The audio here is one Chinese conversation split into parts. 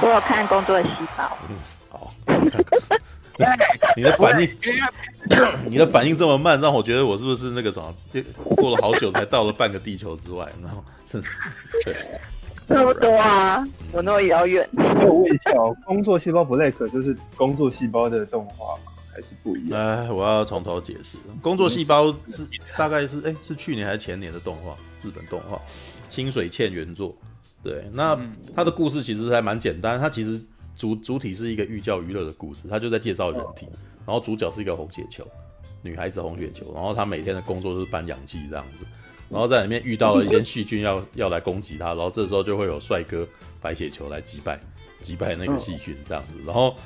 我有看工作细胞。嗯，好。你的反应，你的反应这么慢，让我觉得我是不是那个什么，过了好久才到了半个地球之外，然后，对，差不多啊，我那么遥远。我问一下哦，工作细胞 Black 就是工作细胞的动画吗？还是不一样？哎，我要从头解释。工作细胞是大概是哎，是去年还是前年的动画？日本动画，清水茜原作。对，那他的故事其实还蛮简单，他其实。主主体是一个寓教于乐的故事，他就在介绍人体，然后主角是一个红血球，女孩子红血球，然后她每天的工作就是搬氧气这样子，然后在里面遇到了一些细菌要要来攻击她，然后这时候就会有帅哥白血球来击败击败那个细菌这样子，然后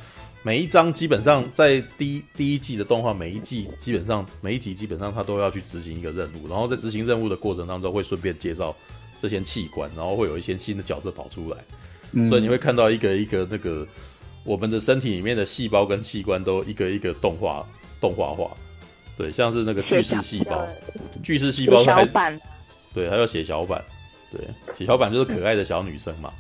每一章基本上在第一第一季的动画，每一季基本上每一集基本上他都要去执行一个任务，然后在执行任务的过程当中会顺便介绍这些器官，然后会有一些新的角色跑出来。所以你会看到一个一个那个我们的身体里面的细胞跟器官都一个一个动画动画化，对，像是那个巨噬细胞，巨噬细胞它还对，还有血小板，对，血小板就是可爱的小女生嘛，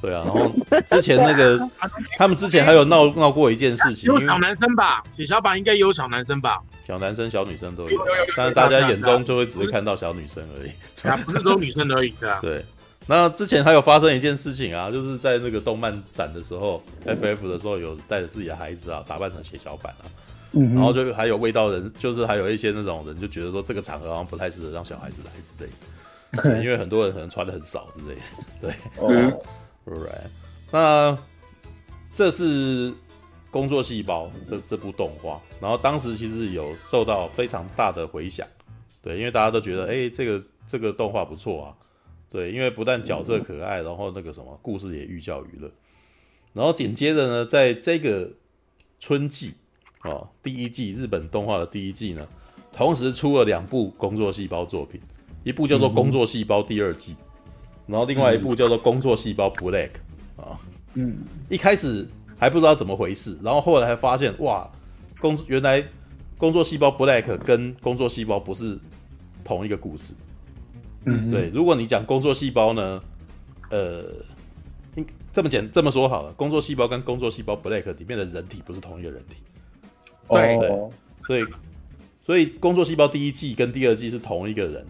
对啊，然后之前那个 他们之前还有闹闹过一件事情，有小男生吧，血小板应该有小男生吧，小男生小女生都有，但是大家眼中就会只是看到小女生而已，啊，不是说女生而已的，对。那之前还有发生一件事情啊，就是在那个动漫展的时候，FF 的时候有带着自己的孩子啊，打扮成血小板啊，嗯、然后就还有味道人，就是还有一些那种人就觉得说这个场合好像不太适合让小孩子来之类的，因为很多人可能穿的很少之类的，对，哦，right，那这是工作细胞这这部动画，然后当时其实有受到非常大的回响，对，因为大家都觉得哎、欸，这个这个动画不错啊。对，因为不但角色可爱，然后那个什么故事也寓教于乐，然后紧接着呢，在这个春季哦，第一季日本动画的第一季呢，同时出了两部工作细胞作品，一部叫做《工作细胞》第二季，嗯、然后另外一部叫做《工作细胞 Black》啊，嗯，一开始还不知道怎么回事，然后后来还发现哇，工原来工作细胞 Black 跟工作细胞不是同一个故事。嗯，对，如果你讲工作细胞呢，呃，应这么简这么说好了，工作细胞跟工作细胞 Black 里面的人体不是同一个人体，对，对，所以所以工作细胞第一季跟第二季是同一个人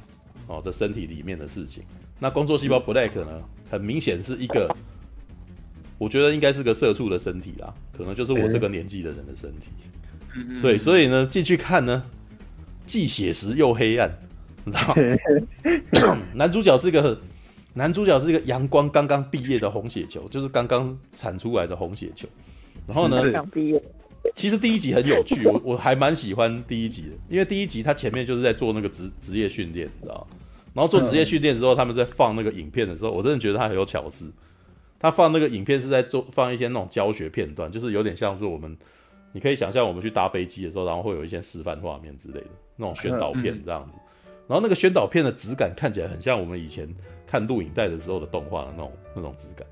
哦的身体里面的事情，那工作细胞 Black 呢，很明显是一个，我觉得应该是个社畜的身体啦，可能就是我这个年纪的人的身体，对，所以呢进去看呢，既写实又黑暗。你知道，男主角是一个男主角是一个阳光刚刚毕业的红血球，就是刚刚产出来的红血球。然后呢，其实第一集很有趣，我我还蛮喜欢第一集的，因为第一集他前面就是在做那个职职业训练，你知道。然后做职业训练之后，他们在放那个影片的时候，我真的觉得他很有巧思。他放那个影片是在做放一些那种教学片段，就是有点像是我们，你可以想象我们去搭飞机的时候，然后会有一些示范画面之类的那种宣导片这样子。然后那个宣导片的质感看起来很像我们以前看录影带的时候的动画的那种那种质感，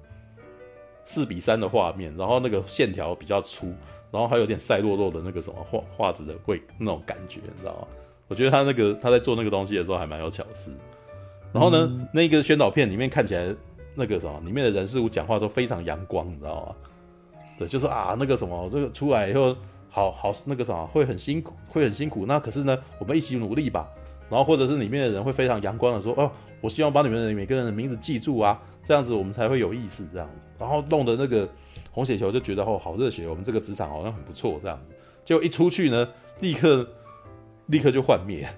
四比三的画面，然后那个线条比较粗，然后还有点赛洛洛的那个什么画画质的会那种感觉，你知道吗？我觉得他那个他在做那个东西的时候还蛮有巧思。然后呢，嗯、那个宣导片里面看起来那个什么里面的人事物讲话都非常阳光，你知道吗？对，就是啊那个什么这个出来以后好好那个什么会很辛苦会很辛苦，那可是呢我们一起努力吧。然后或者是里面的人会非常阳光的说：“哦，我希望把你们的每个人的名字记住啊，这样子我们才会有意思。”这样子，然后弄得那个红血球就觉得哦，好热血，我们这个职场好像很不错。这样子，结果一出去呢，立刻立刻就幻灭。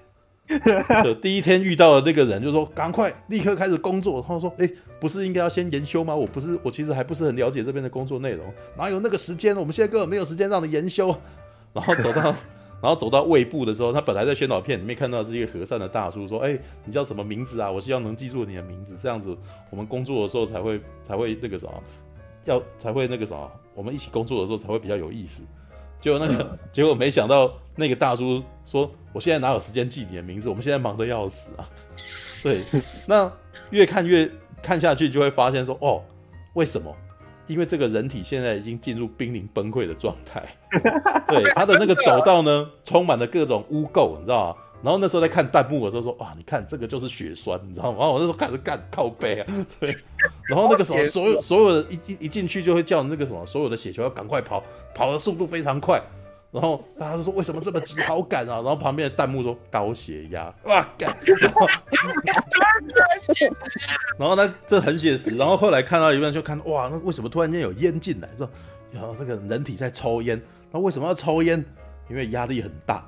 就第一天遇到的那个人就说：“赶快，立刻开始工作。”他说：“哎，不是应该要先研修吗？我不是，我其实还不是很了解这边的工作内容，哪有那个时间？我们现在根本没有时间让你研修。”然后走到。然后走到胃部的时候，他本来在宣导片里面看到是一个和善的大叔，说：“哎，你叫什么名字啊？我希望能记住你的名字，这样子我们工作的时候才会才会那个啥，要才会那个啥，我们一起工作的时候才会比较有意思。”结果那个结果没想到那个大叔说：“我现在哪有时间记你的名字？我们现在忙得要死啊！” 对，那越看越看下去就会发现说：“哦，为什么？”因为这个人体现在已经进入濒临崩溃的状态，对 他的那个走道呢，充满了各种污垢，你知道吗？然后那时候在看弹幕的时候说，哇，你看这个就是血栓，你知道吗？然后我那时候开始干靠背啊，对。然后那个时候，所有所有的一一一进去就会叫那个什么，所有的血球要赶快跑，跑的速度非常快。然后大家都说为什么这么急，好赶啊！然后旁边的弹幕说高血压，哇干！然后呢，这很写实。然后后来看到一半就看，哇，那为什么突然间有烟进来？说，然后这个人体在抽烟，那为什么要抽烟？因为压力很大。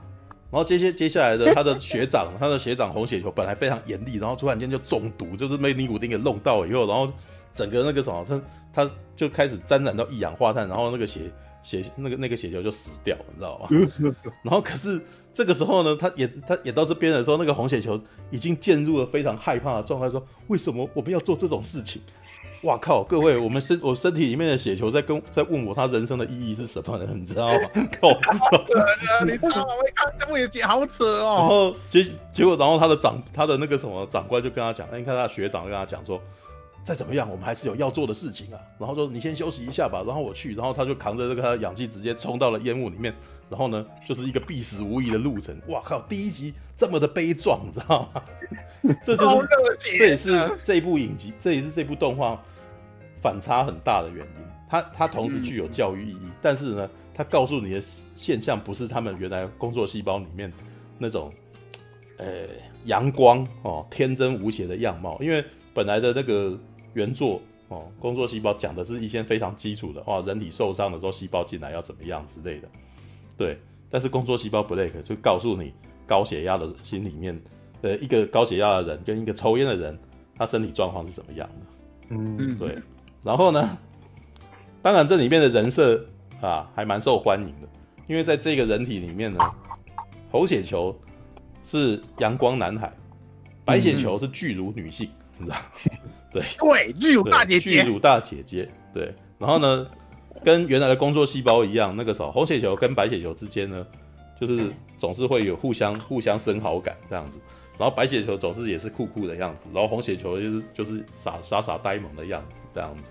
然后接接接下来的他的学长，他的学长红血球本来非常严厉，然后突然间就中毒，就是被尼古丁给弄到以后，然后整个那个什么，他他就开始沾染到一氧化碳，然后那个血血那个那个血球就死掉了，你知道吗？然后可是这个时候呢，他演他演到这边的时候，那个红血球已经进入了非常害怕的状态，说为什么我们要做这种事情？哇靠！各位，我们身我身体里面的血球在跟在问我，他人生的意义是什么呢？你知道吗？靠！你知道吗？我一看这幕也好扯哦。然后结结果，然后他的长他的那个什么长官就跟他讲，那你看他的学长就跟他讲说，再怎么样，我们还是有要做的事情啊。然后说你先休息一下吧，然后我去。然后他就扛着这个他的氧气直接冲到了烟雾里面。然后呢，就是一个必死无疑的路程。哇靠！第一集这么的悲壮，你知道吗？这就是这也是这一部影集，这也是这部动画。反差很大的原因，它它同时具有教育意义，嗯、但是呢，它告诉你的现象不是他们原来工作细胞里面那种，呃，阳光哦，天真无邪的样貌。因为本来的那个原作哦，工作细胞讲的是一些非常基础的，哦，人体受伤的时候，细胞进来要怎么样之类的，对。但是工作细胞 Black 就告诉你，高血压的心里面，呃，一个高血压的人跟一个抽烟的人，他身体状况是怎么样的？嗯，对。然后呢，当然这里面的人设啊还蛮受欢迎的，因为在这个人体里面呢，红血球是阳光男孩，白血球是巨乳女性，你知道？对对，巨乳大姐姐，巨乳大姐姐。对，然后呢，跟原来的工作细胞一样，那个时候红血球跟白血球之间呢，就是总是会有互相互相生好感这样子，然后白血球总是也是酷酷的样子，然后红血球就是就是傻傻傻呆萌的样子。这样子，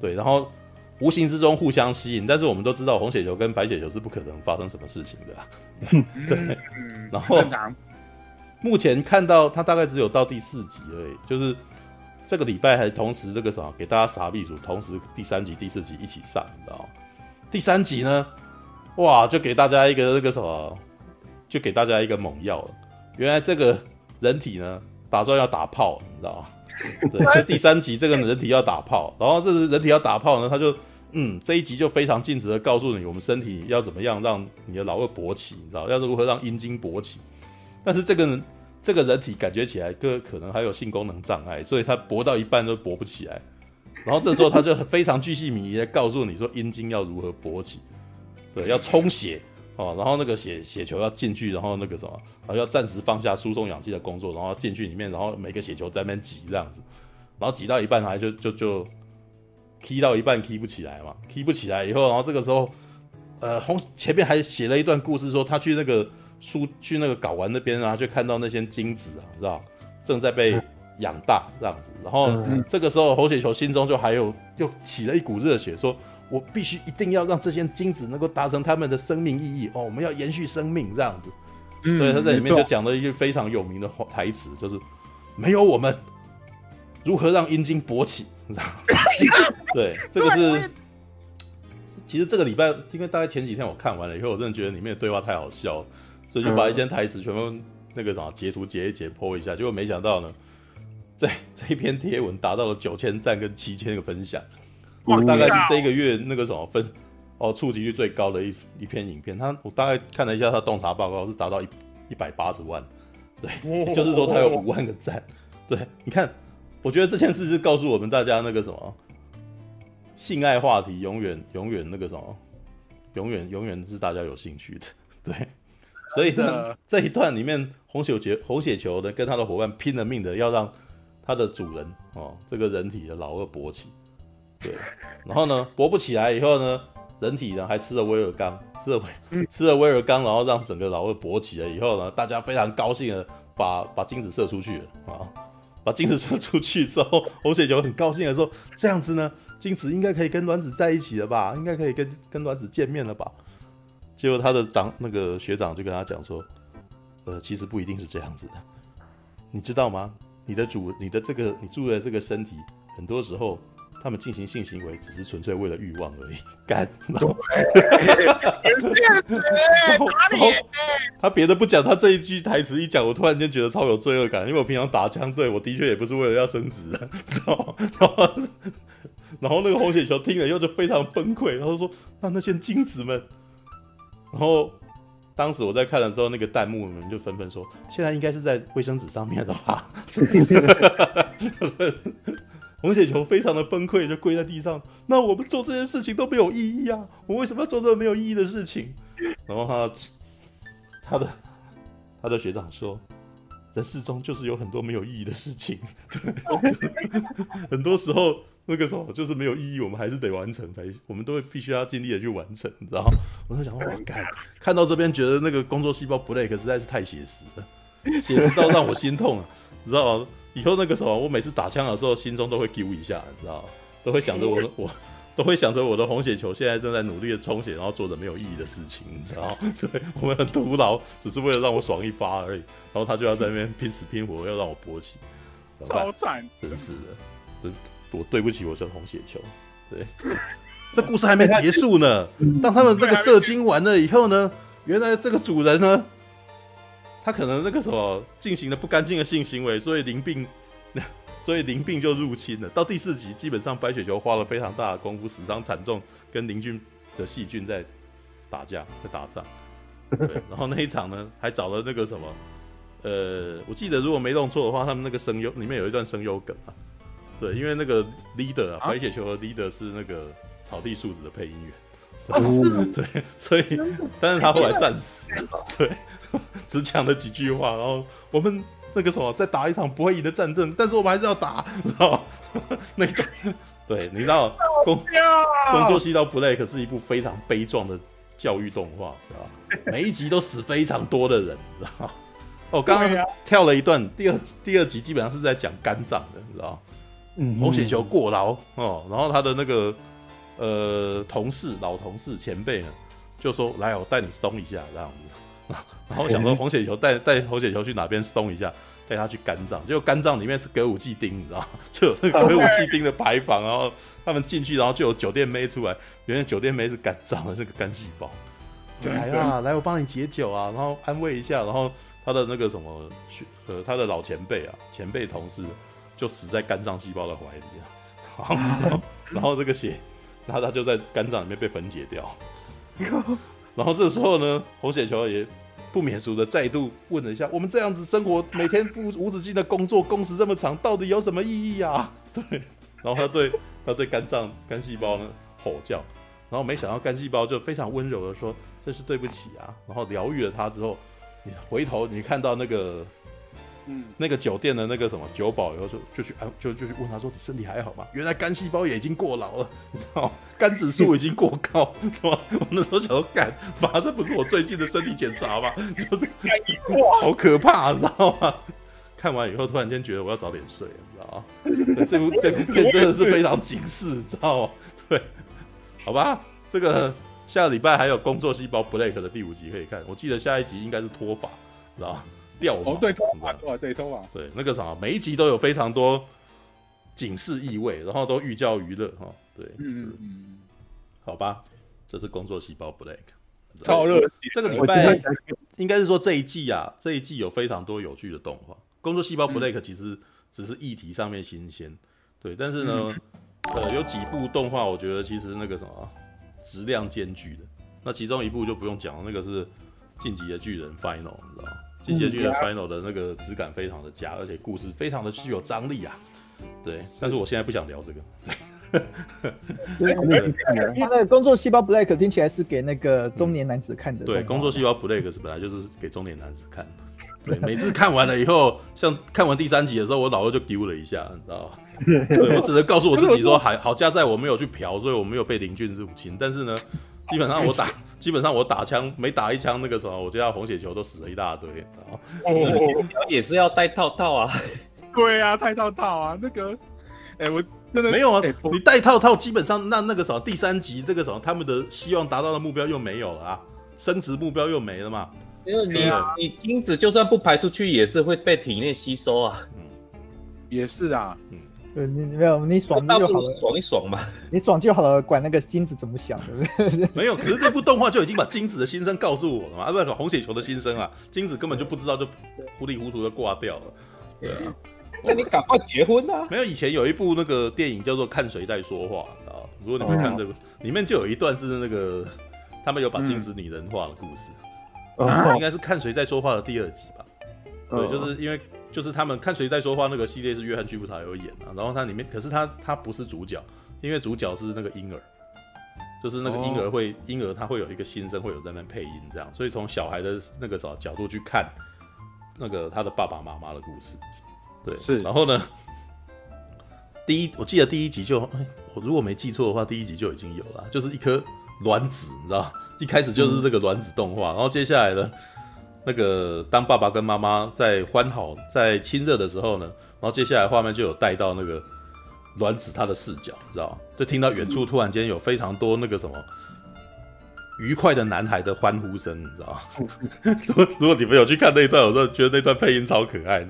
对，然后无形之中互相吸引，但是我们都知道红血球跟白血球是不可能发生什么事情的，啊，对。然后目前看到它大概只有到第四集而已，就是这个礼拜还同时这个什么给大家傻逼组，同时第三集、第四集一起上，你知道吗？第三集呢，哇，就给大家一个那个什么，就给大家一个猛药了。原来这个人体呢，打算要打炮，你知道吗？对，第三集这个人体要打炮，然后这是人体要打炮呢，他就嗯，这一集就非常尽职的告诉你，我们身体要怎么样让你的老二勃起，你知道，要如何让阴茎勃起。但是这个人这个人体感觉起来，个可能还有性功能障碍，所以他勃到一半都勃不起来。然后这时候他就非常巨细靡遗的告诉你说，阴茎要如何勃起，对，要充血。哦，然后那个血血球要进去，然后那个什么，然后要暂时放下输送氧气的工作，然后进去里面，然后每个血球在那边挤这样子，然后挤到一半还就就就，key 到一半 key 不起来嘛，key 不起来以后，然后这个时候，呃，红前面还写了一段故事，说他去那个输去那个睾丸那边，然后就看到那些精子啊，知道正在被养大这样子，然后这个时候红血球心中就还有又起了一股热血，说。我必须一定要让这些精子能够达成他们的生命意义哦，我们要延续生命这样子，嗯、所以他在里面就讲了一句非常有名的台词，就是没有我们如何让阴茎勃起？对，这个是其实这个礼拜，因为大概前几天我看完了以后，我真的觉得里面的对话太好笑了，所以就把一些台词全部那个什么截图截一截 po 一下，结果没想到呢，在 这一篇贴文达到了九千赞跟七千个分享。我大概是这个月那个什么分哦，触及率最高的一一篇影片，他我大概看了一下他洞察报告是达到一一百八十万，对，就是说他有五万个赞，对，你看，我觉得这件事是告诉我们大家那个什么性爱话题永远永远那个什么永远永远是大家有兴趣的，对，所以呢这一段里面红血球红血球的跟他的伙伴拼了命的要让他的主人哦这个人体的老二勃起。对，然后呢，勃不起来以后呢，人体呢还吃了威尔刚，吃了威吃了威尔刚，然后让整个老二勃起了以后呢，大家非常高兴的把把精子射出去了啊，把精子射出去之后，红血球很高兴的说：“这样子呢，精子应该可以跟卵子在一起了吧？应该可以跟跟卵子见面了吧？”结果他的长那个学长就跟他讲说：“呃，其实不一定是这样子的，你知道吗？你的主，你的这个你住的这个身体，很多时候他们进行性行为只是纯粹为了欲望而已。干，他别的不讲，他这一句台词一讲，我突然间觉得超有罪恶感，因为我平常打枪，队我的确也不是为了要升职的，知道吗？然后，然后那个红血球听了以后就非常崩溃，然后说：“那那些精子们。”然后。当时我在看的时候，那个弹幕们就纷纷说：“现在应该是在卫生纸上面的吧？”红血球非常的崩溃，就跪在地上。那我们做这些事情都没有意义啊！我为什么要做这个没有意义的事情？然后他他的他的学长说：“人世中就是有很多没有意义的事情，对 很多时候。”那个时候就是没有意义，我们还是得完成才，我们都会必须要尽力的去完成，你知道？我就想说，我干，看到这边觉得那个工作细胞 Blake 实在是太写实了，写实到让我心痛啊，你知道吗？以后那个时候，我每次打枪的时候，心中都会揪一下，你知道？都会想着我的 我，都会想着我的红血球现在正在努力的充血，然后做着没有意义的事情，你知道吗？对，我们很徒劳，只是为了让我爽一发而已，然后他就要在那边拼死拼活要让我勃起，超惨，真是的，真。我对不起，我叫红血球。对，这故事还没结束呢。当他们这个射精完了以后呢，原来这个主人呢，他可能那个什么进行了不干净的性行为，所以淋病，所以淋病就入侵了。到第四集，基本上白雪球花了非常大的功夫，死伤惨重，跟淋菌的细菌在打架，在打仗。对，然后那一场呢，还找了那个什么，呃，我记得如果没弄错的话，他们那个声优里面有一段声优梗啊。对，因为那个 leader 啊，白雪球的 leader 是那个草地树子的配音员，哦、对，所以，但是他后来战死了，对，只讲了几句话，然后我们那个什么，再打一场不会赢的战争，但是我们还是要打，知道吗？那个，对，你知道，工工作细胞 Blake 是一部非常悲壮的教育动画，知道吗？每一集都死非常多的人，知道吗？哦，刚刚跳了一段，第二第二集基本上是在讲肝脏的，你知道嗯？红血球过劳哦，然后他的那个呃同事老同事前辈呢，就说：“来，我带你松一下这样子。”然后我想说红血球带带红血球去哪边松一下，带他去肝脏，结果肝脏里面是歌舞伎町，你知道吗？就有那个歌舞伎町的牌坊，然后他们进去，然后就有酒店妹出来，原来酒店妹是肝脏的这个肝细胞，就来啊，来我帮你解酒啊，然后安慰一下，然后他的那个什么呃他的老前辈啊，前辈同事。就死在肝脏细胞的怀里啊，然后，然后这个血，然后他就在肝脏里面被分解掉，然后这时候呢，红血球也不免俗的再度问了一下：我们这样子生活，每天不无止境的工作，工时这么长，到底有什么意义啊？对，然后他对他对肝脏肝细胞呢吼叫，然后没想到肝细胞就非常温柔的说：这是对不起啊，然后疗愈了他之后，你回头你看到那个。嗯，那个酒店的那个什么酒保，以后就就去安，就就去问他说：“你身体还好吗？”原来肝细胞也已经过劳了，你知道吗？肝指数已经过高，是吧？我那时候想说，干，反正这不是我最近的身体检查吗？就是哇，好可怕，你知道吗？看完以后，突然间觉得我要早点睡，你知道吗？这部这部 片真的是非常警示，你知道吗？对，好吧，这个下个礼拜还有工作细胞 Blake 的第五集可以看，我记得下一集应该是脱发，知道吗？掉哦，对，脱发，对，对，脱发，对，那个啥，每一集都有非常多警示意味，然后都寓教于乐哈，对，嗯嗯，好吧，这是工作细胞 Blake，超热情，这个礼拜应该是说这一季啊，这一季有非常多有趣的动画。工作细胞 Blake 其实只是议题上面新鲜，对，但是呢，呃，有几部动画我觉得其实那个什么质量兼具的，那其中一部就不用讲了，那个是晋级的巨人 Final，你知道吗？进击的巨人 Final 的那个质感非常的佳，而且故事非常的具有张力啊。对，但是我现在不想聊这个。对，他的工作细胞 Blake 听起来是给那个中年男子看的。对，工作细胞 Blake 是本来就是给中年男子看的。对，每次看完了以后，像看完第三集的时候，我脑子就丢了一下，你知道吗？对，我只能告诉我自己说，还好加在我没有去嫖，所以我没有被林俊入侵。但是呢。基本上我打，基本上我打枪每打一枪，那个时候我就要红血球都死了一大堆，然后哦，也是要戴套套啊，对啊，戴套套啊，那个，哎、欸，我真的没有啊，欸、你戴套套，基本上那那个什么第三集这个什么他们的希望达到的目标又没有了啊，升职目标又没了嘛，因为你、啊你精子就算不排出去，也是会被体内吸收啊。也是啊，对你没有你爽那就好了，爽一爽嘛。你爽就好了，管那个金子怎么想，对不对？没有，可是这部动画就已经把金子的心声告诉我了嘛，啊，不是红血球的心声啊，金子根本就不知道，就糊里糊涂的挂掉了。对啊，那你赶快结婚啊！没有，以前有一部那个电影叫做《看谁在说话》啊，如果你们看这部，里面就有一段是那个他们有把金子拟人化的故事，哦应该是《看谁在说话》的第二集吧？对，就是因为就是他们看谁在说话那个系列是约翰·屈服塔有演啊，然后它里面可是他他不是主角，因为主角是那个婴儿，就是那个婴儿会婴儿他会有一个新生，会有在那边配音这样，所以从小孩的那个角角度去看那个他的爸爸妈妈的故事，对，是。然后呢，第一我记得第一集就，哎我如果没记错的话，第一集就已经有了，就是一颗卵子，你知道，一开始就是这个卵子动画，然后接下来呢。那个当爸爸跟妈妈在欢好、在亲热的时候呢，然后接下来画面就有带到那个卵子他的视角，你知道？就听到远处突然间有非常多那个什么愉快的男孩的欢呼声，你知道？如 果如果你们有去看那一段，我真的觉得那段配音超可爱，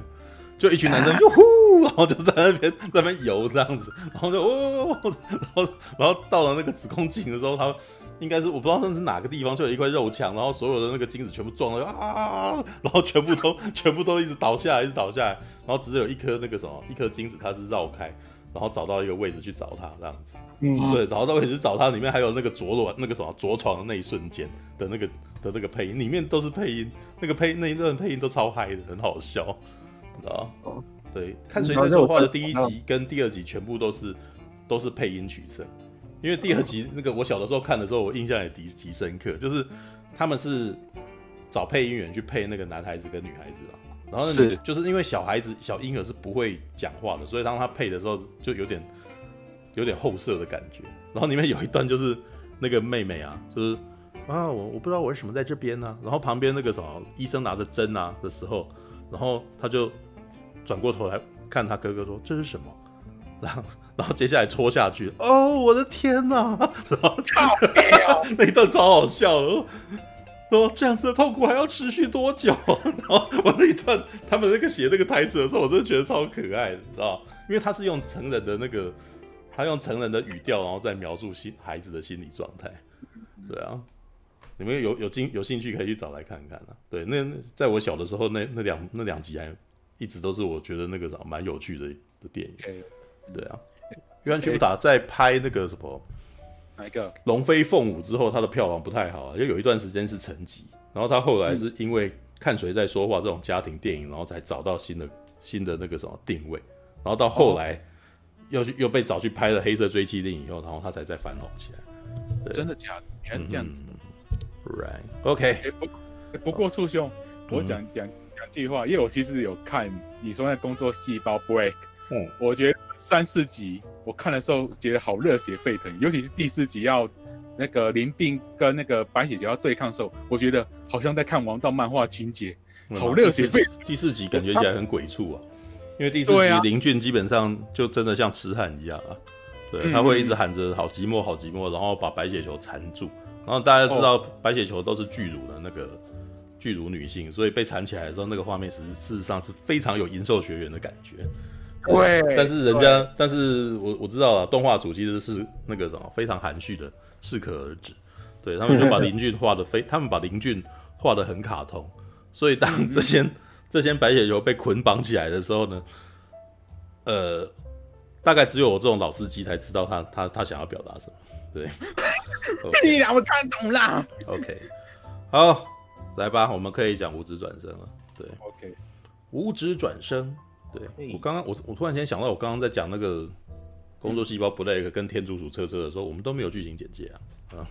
就一群男生哟呼，然后就在那边那边游这样子，然后就哦，然后然后到了那个子宫颈的时候，他。应该是我不知道那是哪个地方，就有一块肉墙，然后所有的那个精子全部撞到啊，然后全部都 全部都一直倒下来，一直倒下来，然后只有一颗那个什么一颗精子，它是绕开，然后找到一个位置去找它这样子，嗯，对，找到位置去找它，里面还有那个着卵那个什么着床的那一瞬间的那个的那个配音，里面都是配音，那个配那一段配音都超嗨的，很好笑，知道？对，看谁在说话的第一集跟第二集全部都是都是配音取胜。因为第二集那个我小的时候看的时候，我印象也极极深刻，就是他们是找配音员去配那个男孩子跟女孩子啊，然后是就是因为小孩子小婴儿是不会讲话的，所以当他配的时候就有点有点后设的感觉。然后里面有一段就是那个妹妹啊，就是啊我我不知道我为什么在这边呢、啊，然后旁边那个什么医生拿着针啊的时候，然后他就转过头来看他哥哥说这是什么？然后，然后接下来戳下去，哦，我的天哪！然后那一段超好笑的，说这样子的痛苦还要持续多久？然后我那一段他们那个写那个台词的时候，我真的觉得超可爱的，你知道？因为他是用成人的那个，他用成人的语调，然后再描述心孩子的心理状态。对啊，你们有有兴有兴趣可以去找来看看啊。对，那在我小的时候，那那两那两集还一直都是我觉得那个啥蛮有趣的的电影。对啊，约翰·屈布塔在拍那个什么哪一个《龙飞凤舞》之后，他的票房不太好啊，就有一段时间是沉寂。然后他后来是因为看谁在说话这种家庭电影，然后才找到新的新的那个什么定位。然后到后来又去又被找去拍了《黑色追击令》以后，然后他才再翻红起来。真的假的？你还是这样子？Right，OK。欸、不不过促兄，我讲讲两句话，因为我其实有看你说那工作细胞 Break。嗯，我觉得三四集我看的时候觉得好热血沸腾，尤其是第四集要那个林病跟那个白血球要对抗的时候，我觉得好像在看王道漫画情节，好热血沸腾。第四集感觉起来很鬼畜啊，因为第四集林俊基本上就真的像痴汉一样啊，对，他会一直喊着好寂寞好寂寞，然后把白血球缠住，然后大家知道白血球都是巨乳的那个巨乳女性，所以被缠起来的时候，那个画面实事实上是非常有银兽学园的感觉。对，但是人家，但是我我知道了，动画组其实是那个什么非常含蓄的，适可而止。对，他们就把 林俊画的非，他们把林俊画的很卡通，所以当这些 这些白血球被捆绑起来的时候呢，呃，大概只有我这种老司机才知道他他他想要表达什么。对，你俩我看懂了。OK，好，来吧，我们可以讲五指转身了。对，OK，五指转生。对，我刚刚我我突然间想到，我刚刚在讲那个工作细胞 Blake 跟天竺鼠车车的时候，我们都没有剧情简介啊，啊，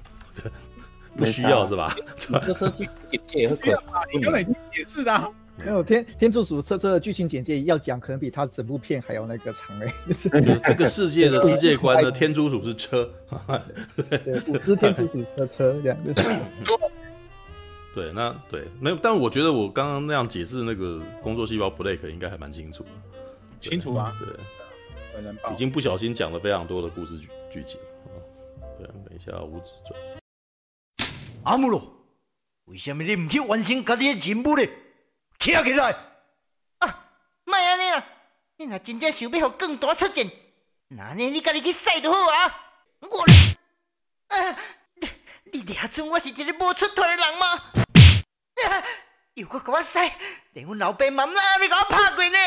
不需要是吧？这是 剧情简介也很可怕，你刚才已经解释了。没有天天竺鼠车车的剧情简介要讲，可能比他整部片还要那个长哎。这个世界的世界观呢，天竺鼠是车，对，五只天竺鼠的车两个。对，那对没有，但我觉得我刚刚那样解释那个工作细胞 Blake 应该还蛮清楚的，清楚啊，对，已经不小心讲了非常多的故事剧剧情啊。对，等一下，无职转。阿姆罗，为什么你唔去完成家己的任务呢？起起来！啊，莫安尼啦！你若真正想要互更大出战，那呢你家己去使就好啊！我，啊，你你俩准我是一个无出头的人吗？啊，又搁甲我使，连我老爸妈妈你甲我拍过呢！